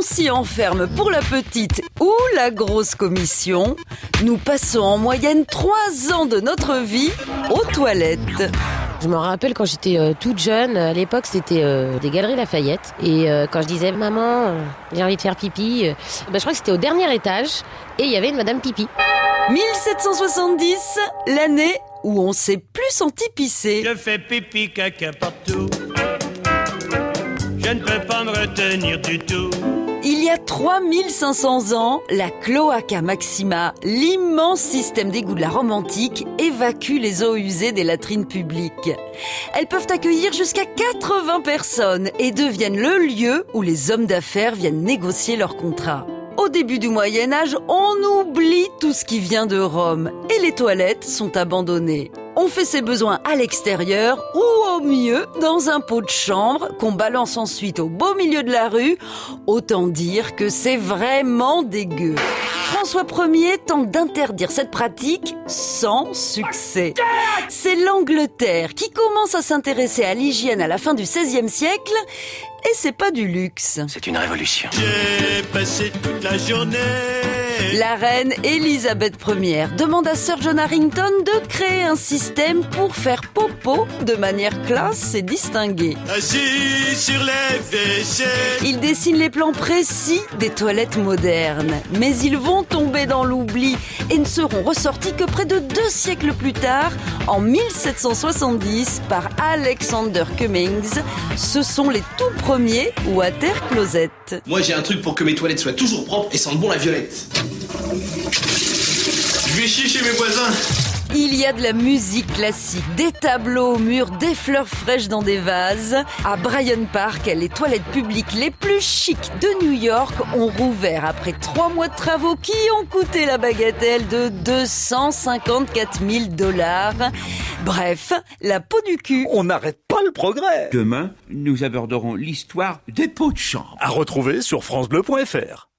on s'y enferme pour la petite ou la grosse commission. Nous passons en moyenne trois ans de notre vie aux toilettes. Je me rappelle quand j'étais euh, toute jeune, à l'époque c'était euh, des galeries Lafayette. Et euh, quand je disais maman, j'ai envie de faire pipi, euh, bah, je crois que c'était au dernier étage et il y avait une madame pipi. 1770, l'année où on s'est plus senti pisser. Je fais pipi caca partout. Je ne peux pas me retenir du tout. Il y a 3500 ans, la Cloaca Maxima, l'immense système d'égout de la Rome antique, évacue les eaux usées des latrines publiques. Elles peuvent accueillir jusqu'à 80 personnes et deviennent le lieu où les hommes d'affaires viennent négocier leurs contrats. Au début du Moyen Âge, on oublie tout ce qui vient de Rome et les toilettes sont abandonnées. On fait ses besoins à l'extérieur ou au mieux dans un pot de chambre qu'on balance ensuite au beau milieu de la rue. Autant dire que c'est vraiment dégueu. François Ier tente d'interdire cette pratique sans succès. C'est l'Angleterre qui commence à s'intéresser à l'hygiène à la fin du XVIe siècle et c'est pas du luxe. C'est une révolution. J'ai passé toute la journée. La reine Elisabeth Ier demande à Sir John Harrington de créer un système pour faire popo de manière classe et distinguée. Assis sur les. Il dessine les plans précis des toilettes modernes, mais ils vont tomber dans l'oubli et ne seront ressortis que près de deux siècles plus tard, en 1770, par Alexander Cummings. Ce sont les tout premiers water closets. Moi j'ai un truc pour que mes toilettes soient toujours propres et sentent bon la violette. Je vais chier chez mes voisins. Il y a de la musique classique, des tableaux au mur, des fleurs fraîches dans des vases. À Bryan Park, les toilettes publiques les plus chics de New York ont rouvert après trois mois de travaux qui ont coûté la bagatelle de 254 000 dollars. Bref, la peau du cul. On n'arrête pas le progrès. Demain, nous aborderons l'histoire des pots de chambre. À retrouver sur francebleu.fr.